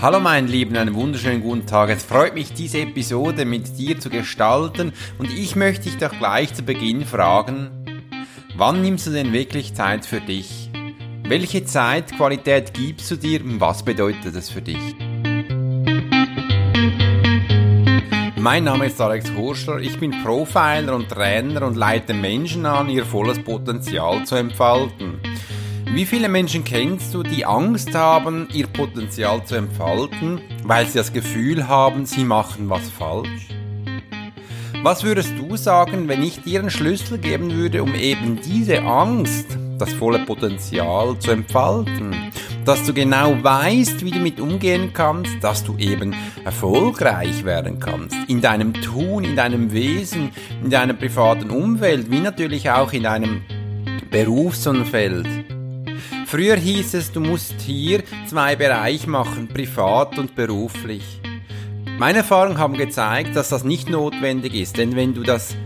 Hallo mein Lieben, einen wunderschönen guten Tag. Es freut mich, diese Episode mit dir zu gestalten und ich möchte dich doch gleich zu Beginn fragen, wann nimmst du denn wirklich Zeit für dich? Welche Zeitqualität gibst du dir und was bedeutet das für dich? Mein Name ist Alex Horschler, ich bin Profiler und Trainer und leite Menschen an, ihr volles Potenzial zu entfalten. Wie viele Menschen kennst du, die Angst haben, ihr Potenzial zu entfalten, weil sie das Gefühl haben, sie machen was falsch? Was würdest du sagen, wenn ich dir einen Schlüssel geben würde, um eben diese Angst, das volle Potenzial zu entfalten? Dass du genau weißt, wie du mit umgehen kannst, dass du eben erfolgreich werden kannst. In deinem Tun, in deinem Wesen, in deiner privaten Umwelt, wie natürlich auch in deinem Berufsumfeld. Früher hieß es, du musst hier zwei Bereiche machen, privat und beruflich. Meine Erfahrungen haben gezeigt, dass das nicht notwendig ist, denn wenn du das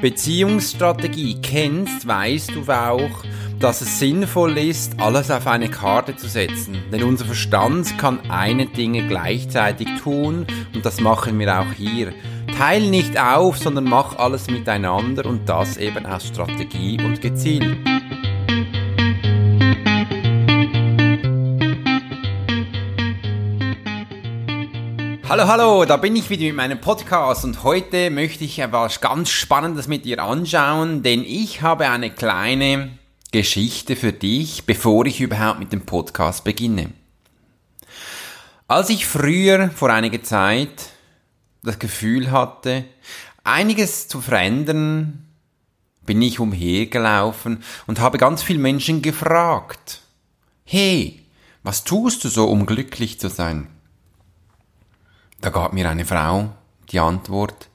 Beziehungsstrategie kennst, weißt du auch, dass es sinnvoll ist, alles auf eine Karte zu setzen. Denn unser Verstand kann eine Dinge gleichzeitig tun und das machen wir auch hier. Teil nicht auf, sondern mach alles miteinander und das eben aus Strategie und gezielt. Hallo, hallo, da bin ich wieder mit meinem Podcast und heute möchte ich etwas ganz Spannendes mit dir anschauen, denn ich habe eine kleine Geschichte für dich, bevor ich überhaupt mit dem Podcast beginne. Als ich früher vor einiger Zeit das Gefühl hatte, einiges zu verändern, bin ich umhergelaufen und habe ganz viele Menschen gefragt, hey, was tust du so, um glücklich zu sein? Da gab mir eine Frau die Antwort,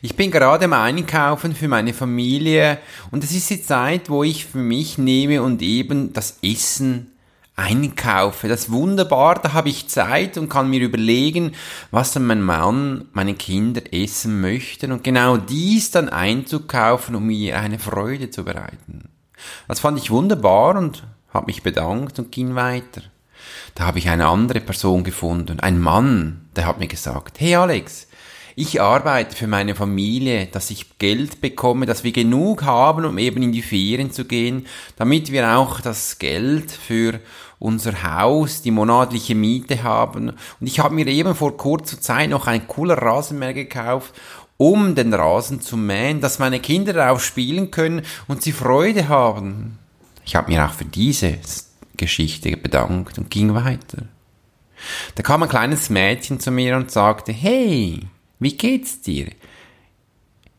ich bin gerade am Einkaufen für meine Familie und es ist die Zeit, wo ich für mich nehme und eben das Essen einkaufe. Das ist wunderbar, da habe ich Zeit und kann mir überlegen, was dann mein Mann, meine Kinder essen möchten und genau dies dann einzukaufen, um mir eine Freude zu bereiten. Das fand ich wunderbar und habe mich bedankt und ging weiter. Da habe ich eine andere Person gefunden, ein Mann, der hat mir gesagt, hey Alex, ich arbeite für meine Familie, dass ich Geld bekomme, dass wir genug haben, um eben in die Ferien zu gehen, damit wir auch das Geld für unser Haus, die monatliche Miete haben. Und ich habe mir eben vor kurzer Zeit noch ein cooler Rasenmäher gekauft, um den Rasen zu mähen, dass meine Kinder darauf spielen können und sie Freude haben. Ich habe mir auch für diese Geschichte bedankt und ging weiter. Da kam ein kleines Mädchen zu mir und sagte, hey, wie geht's dir?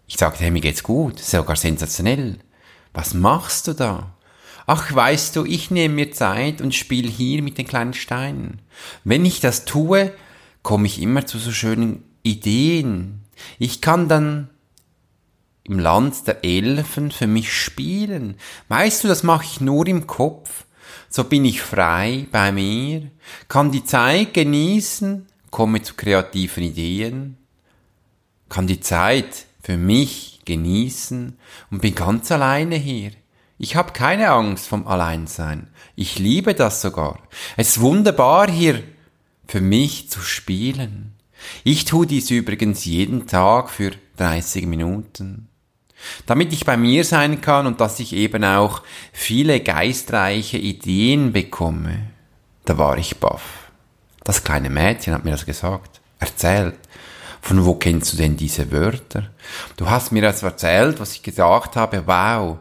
Ich sagte, hey, mir geht's gut, sogar sensationell. Was machst du da? Ach, weißt du, ich nehme mir Zeit und spiele hier mit den kleinen Steinen. Wenn ich das tue, komme ich immer zu so schönen Ideen. Ich kann dann im Land der Elfen für mich spielen. Weißt du, das mache ich nur im Kopf so bin ich frei bei mir, kann die Zeit genießen, komme zu kreativen Ideen, kann die Zeit für mich genießen und bin ganz alleine hier. Ich habe keine Angst vom Alleinsein. Ich liebe das sogar. Es ist wunderbar hier für mich zu spielen. Ich tue dies übrigens jeden Tag für 30 Minuten damit ich bei mir sein kann und dass ich eben auch viele geistreiche Ideen bekomme. Da war ich baff. Das kleine Mädchen hat mir das gesagt, erzählt. Von wo kennst du denn diese Wörter? Du hast mir das erzählt, was ich gesagt habe. Wow,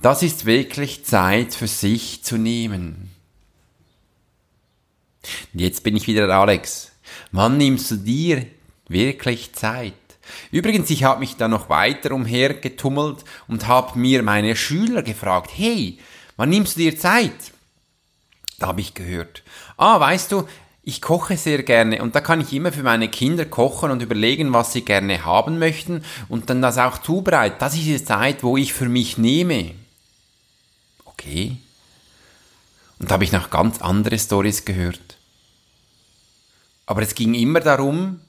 das ist wirklich Zeit für sich zu nehmen. Jetzt bin ich wieder Alex. Wann nimmst du dir wirklich Zeit? Übrigens, ich habe mich da noch weiter umhergetummelt und habe mir meine Schüler gefragt, hey, wann nimmst du dir Zeit? Da habe ich gehört, ah, weißt du, ich koche sehr gerne und da kann ich immer für meine Kinder kochen und überlegen, was sie gerne haben möchten und dann das auch zubereiten. Das ist die Zeit, wo ich für mich nehme. Okay. Und da habe ich noch ganz andere Stories gehört. Aber es ging immer darum,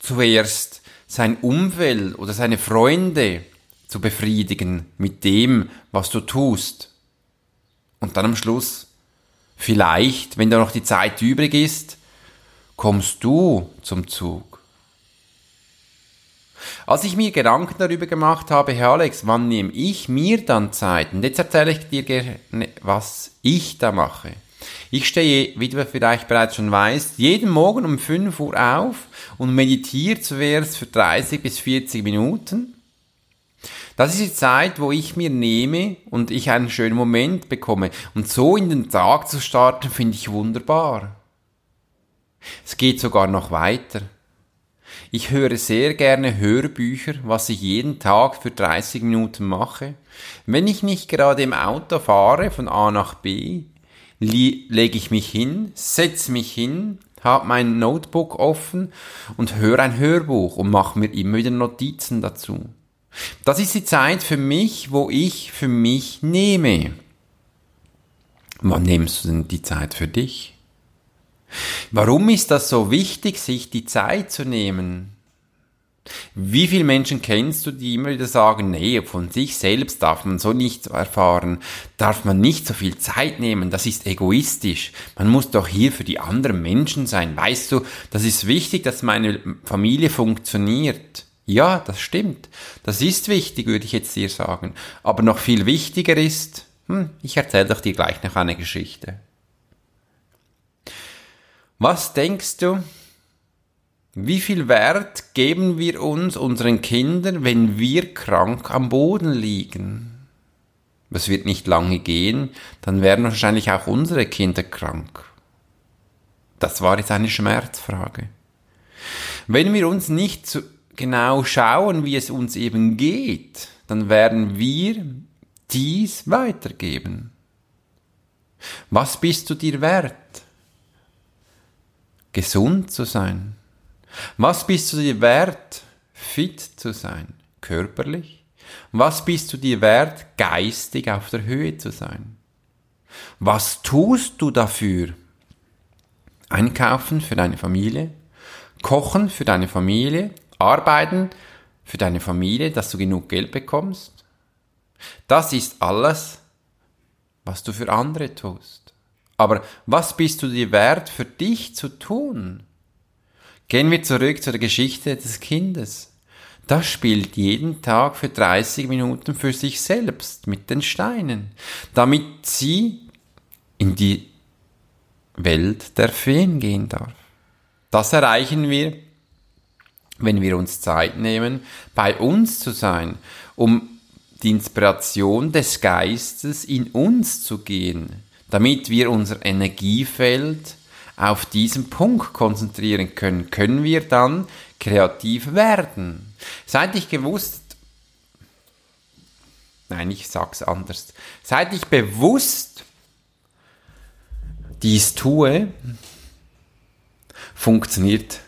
zuerst sein Umfeld oder seine Freunde zu befriedigen mit dem, was du tust. Und dann am Schluss, vielleicht, wenn da noch die Zeit übrig ist, kommst du zum Zug? Als ich mir Gedanken darüber gemacht habe, Herr Alex, wann nehme ich mir dann Zeit? Und jetzt erzähle ich dir gerne, was ich da mache. Ich stehe, wie du vielleicht bereits schon weißt, jeden Morgen um 5 Uhr auf und meditiere zuerst für 30 bis 40 Minuten. Das ist die Zeit, wo ich mir nehme und ich einen schönen Moment bekomme. Und so in den Tag zu starten, finde ich wunderbar. Es geht sogar noch weiter. Ich höre sehr gerne Hörbücher, was ich jeden Tag für 30 Minuten mache. Wenn ich nicht gerade im Auto fahre von A nach B, lege ich mich hin, setze mich hin, habe mein Notebook offen und höre ein Hörbuch und mache mir immer wieder Notizen dazu. Das ist die Zeit für mich, wo ich für mich nehme. Wann nimmst du denn die Zeit für dich? Warum ist das so wichtig, sich die Zeit zu nehmen? Wie viele Menschen kennst du, die immer wieder sagen, nee, von sich selbst darf man so nichts erfahren, darf man nicht so viel Zeit nehmen, das ist egoistisch. Man muss doch hier für die anderen Menschen sein. Weißt du, das ist wichtig, dass meine Familie funktioniert. Ja, das stimmt. Das ist wichtig, würde ich jetzt dir sagen. Aber noch viel wichtiger ist, hm, ich erzähle doch dir gleich noch eine Geschichte. Was denkst du, wie viel Wert geben wir uns unseren Kindern, wenn wir krank am Boden liegen? Das wird nicht lange gehen, dann werden wahrscheinlich auch unsere Kinder krank. Das war jetzt eine Schmerzfrage. Wenn wir uns nicht genau schauen, wie es uns eben geht, dann werden wir dies weitergeben. Was bist du dir wert? Gesund zu sein, was bist du dir wert, fit zu sein, körperlich? Was bist du dir wert, geistig auf der Höhe zu sein? Was tust du dafür? Einkaufen für deine Familie, kochen für deine Familie, arbeiten für deine Familie, dass du genug Geld bekommst. Das ist alles, was du für andere tust. Aber was bist du dir wert, für dich zu tun? Gehen wir zurück zu der Geschichte des Kindes. Das spielt jeden Tag für 30 Minuten für sich selbst mit den Steinen, damit sie in die Welt der Feen gehen darf. Das erreichen wir, wenn wir uns Zeit nehmen, bei uns zu sein, um die Inspiration des Geistes in uns zu gehen, damit wir unser Energiefeld auf diesen Punkt konzentrieren können, können wir dann kreativ werden. Seit ich gewusst, nein, ich sag's anders, seit ich bewusst dies tue, funktioniert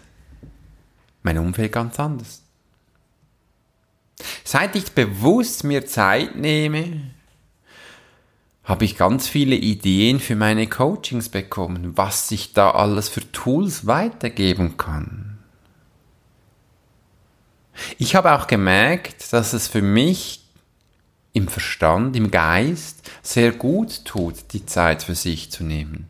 mein Umfeld ganz anders. Seit ich bewusst mir Zeit nehme, habe ich ganz viele Ideen für meine Coachings bekommen, was ich da alles für Tools weitergeben kann. Ich habe auch gemerkt, dass es für mich im Verstand, im Geist sehr gut tut, die Zeit für sich zu nehmen.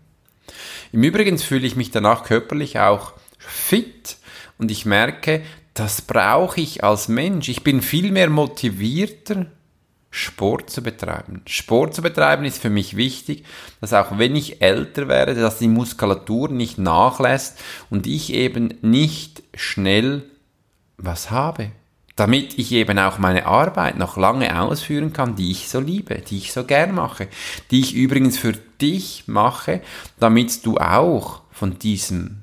Im Übrigen fühle ich mich danach körperlich auch fit und ich merke, das brauche ich als Mensch. Ich bin viel mehr motivierter, Sport zu betreiben. Sport zu betreiben ist für mich wichtig, dass auch wenn ich älter werde, dass die Muskulatur nicht nachlässt und ich eben nicht schnell was habe. Damit ich eben auch meine Arbeit noch lange ausführen kann, die ich so liebe, die ich so gern mache, die ich übrigens für dich mache, damit du auch von diesem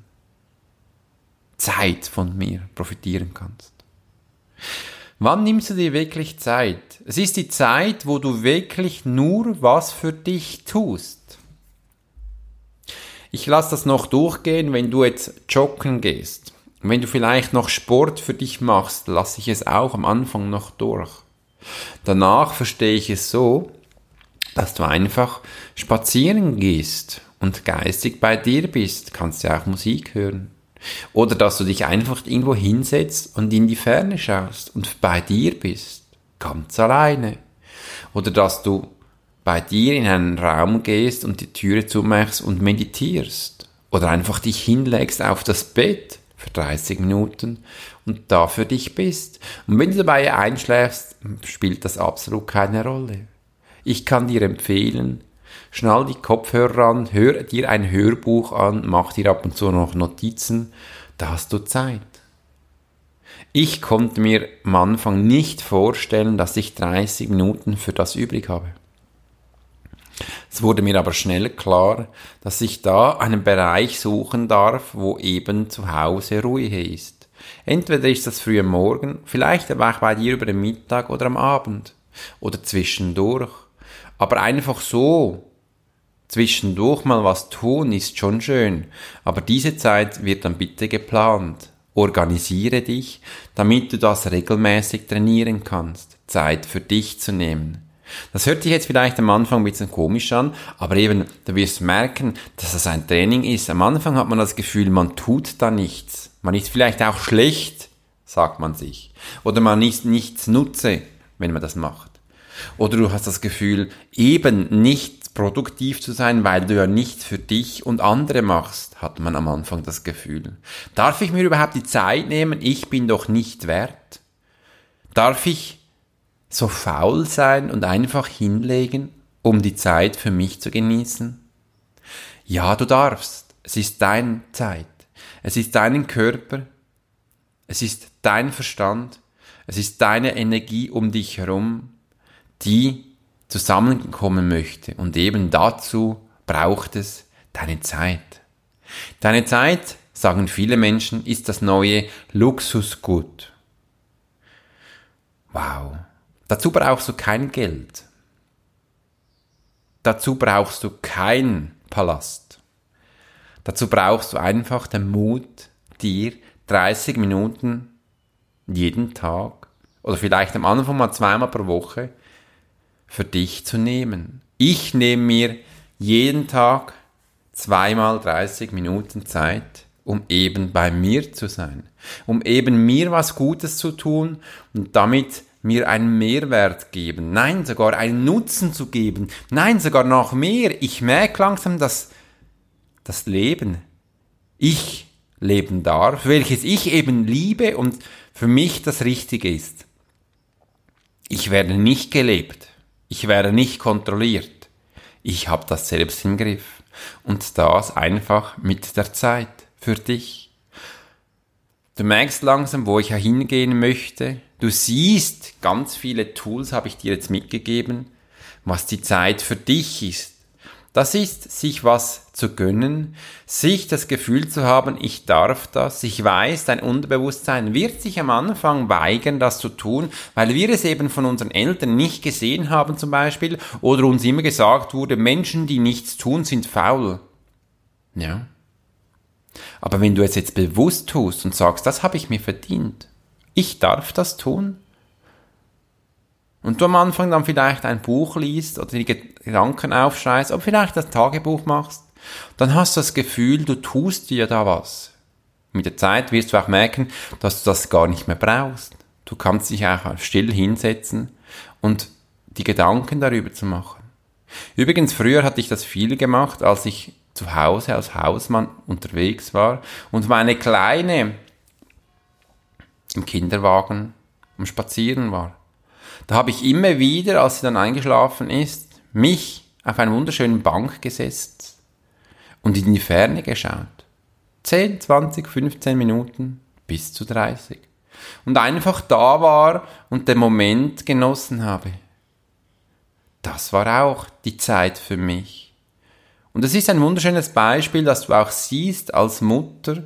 Zeit von mir profitieren kannst. Wann nimmst du dir wirklich Zeit? Es ist die Zeit, wo du wirklich nur was für dich tust. Ich lasse das noch durchgehen, wenn du jetzt joggen gehst. Wenn du vielleicht noch Sport für dich machst, lasse ich es auch am Anfang noch durch. Danach verstehe ich es so, dass du einfach spazieren gehst und geistig bei dir bist. Kannst ja auch Musik hören. Oder dass du dich einfach irgendwo hinsetzt und in die Ferne schaust und bei dir bist, ganz alleine. Oder dass du bei dir in einen Raum gehst und die Türe zumachst und meditierst. Oder einfach dich hinlegst auf das Bett für 30 Minuten und da für dich bist. Und wenn du dabei einschläfst, spielt das absolut keine Rolle. Ich kann dir empfehlen, schnall die Kopfhörer an, hör dir ein Hörbuch an, mach dir ab und zu noch Notizen, da hast du Zeit. Ich konnte mir am Anfang nicht vorstellen, dass ich 30 Minuten für das übrig habe. Es wurde mir aber schnell klar, dass ich da einen Bereich suchen darf, wo eben zu Hause Ruhe ist. Entweder ist das früh am Morgen, vielleicht aber auch bei dir über den Mittag oder am Abend oder zwischendurch. Aber einfach so zwischendurch mal was tun ist schon schön, aber diese Zeit wird dann bitte geplant. Organisiere dich, damit du das regelmäßig trainieren kannst, Zeit für dich zu nehmen. Das hört sich jetzt vielleicht am Anfang ein bisschen komisch an, aber eben, du wirst merken, dass das ein Training ist. Am Anfang hat man das Gefühl, man tut da nichts. Man ist vielleicht auch schlecht, sagt man sich. Oder man ist nichts nutze, wenn man das macht. Oder du hast das Gefühl, eben nicht produktiv zu sein, weil du ja nichts für dich und andere machst, hat man am Anfang das Gefühl. Darf ich mir überhaupt die Zeit nehmen? Ich bin doch nicht wert. Darf ich so faul sein und einfach hinlegen, um die Zeit für mich zu genießen? Ja, du darfst. Es ist deine Zeit. Es ist dein Körper. Es ist dein Verstand. Es ist deine Energie um dich herum, die zusammenkommen möchte. Und eben dazu braucht es deine Zeit. Deine Zeit, sagen viele Menschen, ist das neue Luxusgut. Wow. Dazu brauchst du kein Geld. Dazu brauchst du kein Palast. Dazu brauchst du einfach den Mut, dir 30 Minuten jeden Tag oder vielleicht am Anfang mal zweimal pro Woche für dich zu nehmen. Ich nehme mir jeden Tag zweimal 30 Minuten Zeit, um eben bei mir zu sein, um eben mir was Gutes zu tun und damit mir einen Mehrwert geben, nein, sogar einen Nutzen zu geben, nein, sogar noch mehr. Ich merke langsam, dass das Leben ich leben darf, welches ich eben liebe und für mich das Richtige ist. Ich werde nicht gelebt, ich werde nicht kontrolliert, ich habe das selbst im Griff und das einfach mit der Zeit für dich. Du merkst langsam, wo ich hingehen möchte, Du siehst, ganz viele Tools habe ich dir jetzt mitgegeben, was die Zeit für dich ist. Das ist, sich was zu gönnen, sich das Gefühl zu haben, ich darf das, ich weiß, dein Unterbewusstsein wird sich am Anfang weigern, das zu tun, weil wir es eben von unseren Eltern nicht gesehen haben zum Beispiel, oder uns immer gesagt wurde, Menschen, die nichts tun, sind faul. Ja. Aber wenn du es jetzt bewusst tust und sagst, das habe ich mir verdient, ich darf das tun. Und du am Anfang dann vielleicht ein Buch liest oder die Gedanken aufschreibst, oder vielleicht das Tagebuch machst, dann hast du das Gefühl, du tust dir da was. Mit der Zeit wirst du auch merken, dass du das gar nicht mehr brauchst. Du kannst dich auch still hinsetzen und die Gedanken darüber zu machen. Übrigens, früher hatte ich das viel gemacht, als ich zu Hause als Hausmann unterwegs war und meine kleine im Kinderwagen am Spazieren war. Da habe ich immer wieder, als sie dann eingeschlafen ist, mich auf einer wunderschönen Bank gesetzt und in die Ferne geschaut. 10, 20, 15 Minuten bis zu 30. Und einfach da war und den Moment genossen habe. Das war auch die Zeit für mich. Und es ist ein wunderschönes Beispiel, dass du auch siehst als Mutter,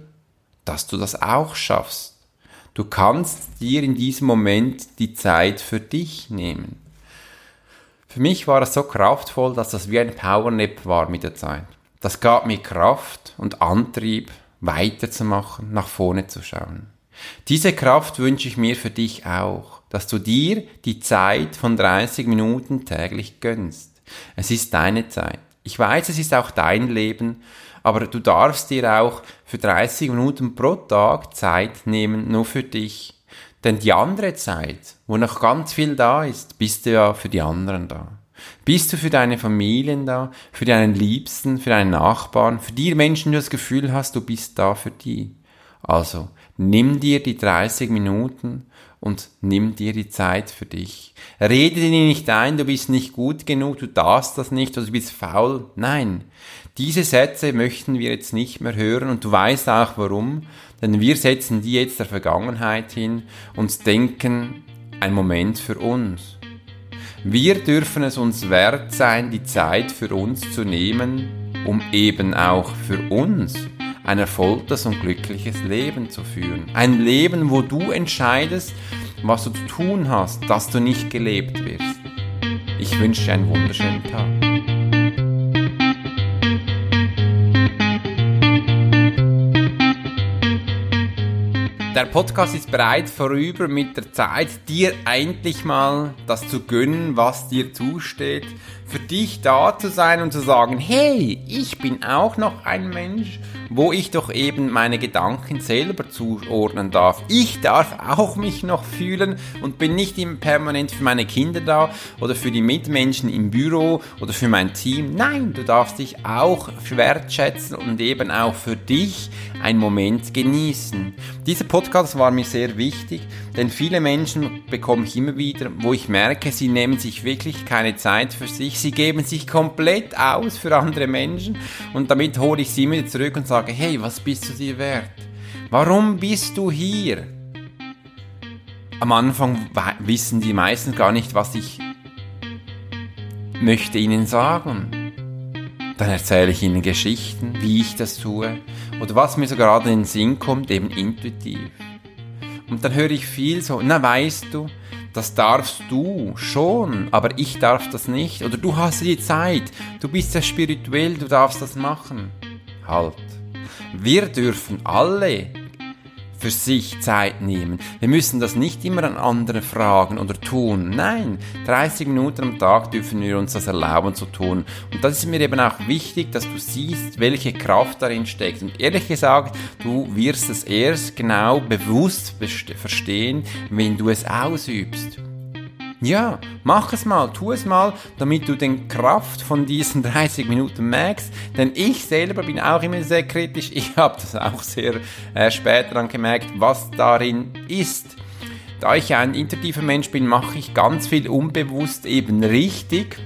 dass du das auch schaffst. Du kannst dir in diesem Moment die Zeit für dich nehmen. Für mich war es so kraftvoll, dass das wie ein Powernap war mit der Zeit. Das gab mir Kraft und Antrieb, weiterzumachen, nach vorne zu schauen. Diese Kraft wünsche ich mir für dich auch, dass du dir die Zeit von 30 Minuten täglich gönnst. Es ist deine Zeit. Ich weiß, es ist auch dein Leben aber du darfst dir auch für 30 Minuten pro Tag Zeit nehmen, nur für dich. Denn die andere Zeit, wo noch ganz viel da ist, bist du ja für die anderen da. Bist du für deine Familien da, für deinen Liebsten, für deinen Nachbarn, für die Menschen, die das Gefühl hast, du bist da für die? Also, nimm dir die 30 Minuten und nimm dir die Zeit für dich. Rede dir nicht ein, du bist nicht gut genug, du darfst das nicht, du bist faul. Nein, diese Sätze möchten wir jetzt nicht mehr hören und du weißt auch warum, denn wir setzen die jetzt der Vergangenheit hin und denken, ein Moment für uns. Wir dürfen es uns wert sein, die Zeit für uns zu nehmen, um eben auch für uns ein erfülltes und glückliches Leben zu führen. Ein Leben, wo du entscheidest, was du zu tun hast, dass du nicht gelebt wirst. Ich wünsche dir einen wunderschönen Tag. Der Podcast ist bereit vorüber mit der Zeit, dir endlich mal das zu gönnen, was dir zusteht, für dich da zu sein und zu sagen, hey, ich bin auch noch ein Mensch wo ich doch eben meine Gedanken selber zuordnen darf. Ich darf auch mich noch fühlen und bin nicht immer permanent für meine Kinder da oder für die Mitmenschen im Büro oder für mein Team. Nein, du darfst dich auch wertschätzen und eben auch für dich einen Moment genießen. Dieser Podcast war mir sehr wichtig, denn viele Menschen bekomme ich immer wieder, wo ich merke, sie nehmen sich wirklich keine Zeit für sich, sie geben sich komplett aus für andere Menschen und damit hole ich sie wieder zurück und sage, sage, hey, was bist du dir wert? Warum bist du hier? Am Anfang wissen die meisten gar nicht, was ich möchte ihnen sagen. Dann erzähle ich ihnen Geschichten, wie ich das tue oder was mir so gerade in den Sinn kommt, eben intuitiv. Und dann höre ich viel so, na weißt du, das darfst du schon, aber ich darf das nicht. Oder du hast die Zeit, du bist ja spirituell, du darfst das machen. Halt. Wir dürfen alle für sich Zeit nehmen. Wir müssen das nicht immer an andere fragen oder tun. Nein, 30 Minuten am Tag dürfen wir uns das erlauben zu tun. Und das ist mir eben auch wichtig, dass du siehst, welche Kraft darin steckt. Und ehrlich gesagt, du wirst es erst genau bewusst verstehen, wenn du es ausübst. Ja, mach es mal, tu es mal, damit du den Kraft von diesen 30 Minuten merkst. Denn ich selber bin auch immer sehr kritisch. Ich habe das auch sehr äh, spät dann gemerkt, was darin ist. Da ich ein intuitiver Mensch bin, mache ich ganz viel unbewusst eben richtig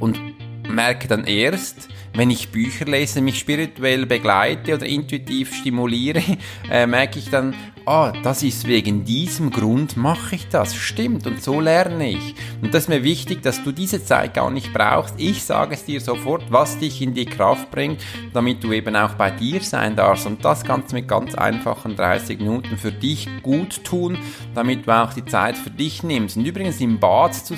und merke dann erst, wenn ich Bücher lese, mich spirituell begleite oder intuitiv stimuliere, äh, merke ich dann, ah, das ist wegen diesem Grund mache ich das. Stimmt, und so lerne ich. Und das ist mir wichtig, dass du diese Zeit gar nicht brauchst. Ich sage es dir sofort, was dich in die Kraft bringt, damit du eben auch bei dir sein darfst. Und das kannst du mit ganz einfachen 30 Minuten für dich gut tun, damit du auch die Zeit für dich nimmst. Und übrigens im Bad zu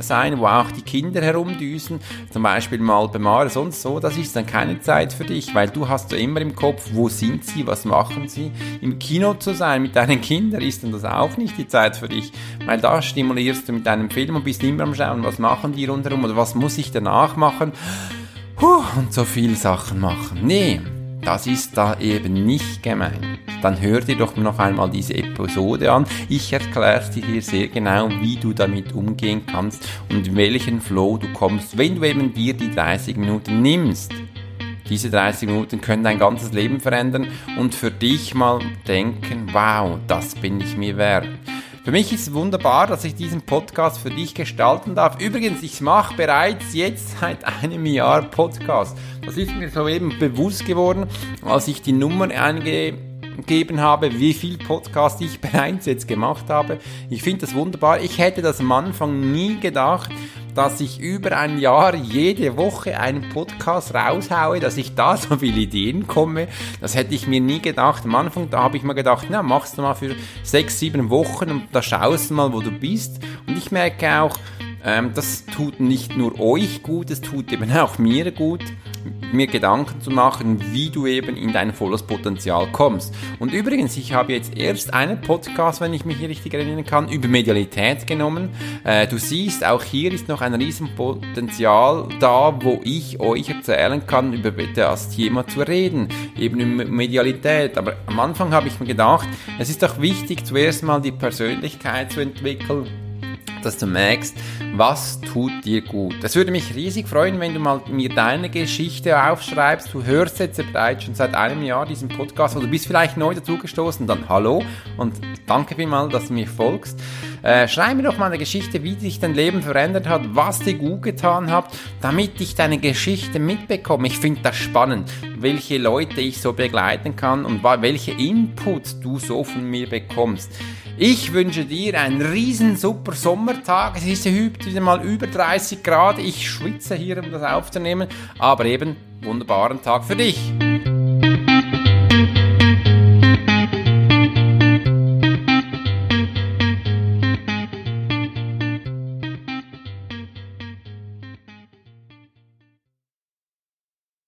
sein, wo auch die Kinder herumdüsen, zum Beispiel mal Bemare, sonst so, das ist dann keine Zeit für dich, weil du hast ja immer im Kopf, wo sind sie, was machen sie. Im Kino zu sein, sein mit deinen Kindern ist dann das auch nicht die Zeit für dich, weil da stimulierst du mit deinem Film und bist immer am Schauen, was machen die rundherum oder was muss ich danach machen Puh, und so viele Sachen machen. Nee, das ist da eben nicht gemeint. Dann hör dir doch noch einmal diese Episode an. Ich erkläre dir hier sehr genau, wie du damit umgehen kannst und in welchen Flow du kommst, wenn du eben dir die 30 Minuten nimmst. Diese 30 Minuten können dein ganzes Leben verändern und für dich mal denken, wow, das bin ich mir wert. Für mich ist es wunderbar, dass ich diesen Podcast für dich gestalten darf. Übrigens, ich mache bereits jetzt seit einem Jahr Podcast. Das ist mir soeben bewusst geworden, als ich die Nummer eingegeben habe, wie viel Podcast ich bereits jetzt gemacht habe. Ich finde das wunderbar. Ich hätte das am Anfang nie gedacht, dass ich über ein Jahr jede Woche einen Podcast raushaue, dass ich da so viele Ideen komme. Das hätte ich mir nie gedacht. Am Anfang, da habe ich mir gedacht, na, machst du mal für sechs, sieben Wochen und da schaust du mal, wo du bist. Und ich merke auch, ähm, das tut nicht nur euch gut, es tut eben auch mir gut, mir Gedanken zu machen, wie du eben in dein volles Potenzial kommst. Und übrigens, ich habe jetzt erst einen Podcast, wenn ich mich richtig erinnern kann, über Medialität genommen. Äh, du siehst, auch hier ist noch ein Riesenpotenzial da, wo ich euch erzählen kann, über das Thema zu reden, eben über Medialität. Aber am Anfang habe ich mir gedacht, es ist doch wichtig, zuerst mal die Persönlichkeit zu entwickeln dass du merkst, was tut dir gut. Das würde mich riesig freuen, wenn du mal mir deine Geschichte aufschreibst. Du hörst jetzt bereits schon seit einem Jahr diesen Podcast oder du bist vielleicht neu dazugestoßen, dann hallo und danke vielmals, dass du mir folgst. Äh, schreib mir doch mal eine Geschichte, wie sich dein Leben verändert hat, was dir gut getan hat, damit ich deine Geschichte mitbekomme. Ich finde das spannend, welche Leute ich so begleiten kann und welche Inputs du so von mir bekommst. Ich wünsche dir einen riesen super Sommertag. Es ist heute mal über 30 Grad. Ich schwitze hier, um das aufzunehmen. Aber eben, wunderbaren Tag für dich.